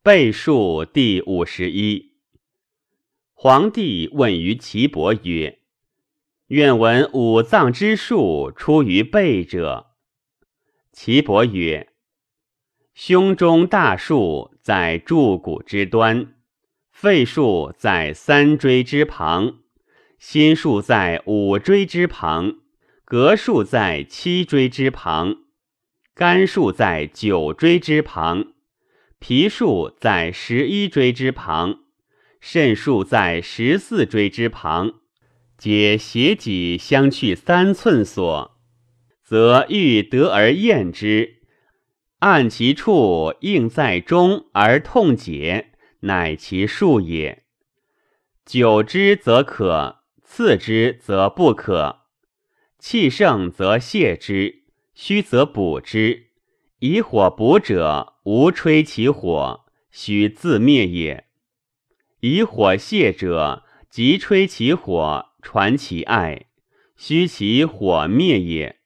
背数第五十一。皇帝问于岐伯曰：“愿闻五脏之术出于背者。”岐伯曰：“胸中大数在柱骨之端，肺数在三椎之旁，心数在五椎之旁，膈数在七椎之旁，肝数在九椎之旁。”脾数在十一椎之旁，肾数在十四椎之旁，皆斜脊相去三寸所，则欲得而厌之，按其处应在中而痛解，乃其数也。久之则可，次之则不可。气盛则泻之，虚则补之。以火补者，无吹其火，须自灭也；以火泄者，即吹其火，传其爱，须其火灭也。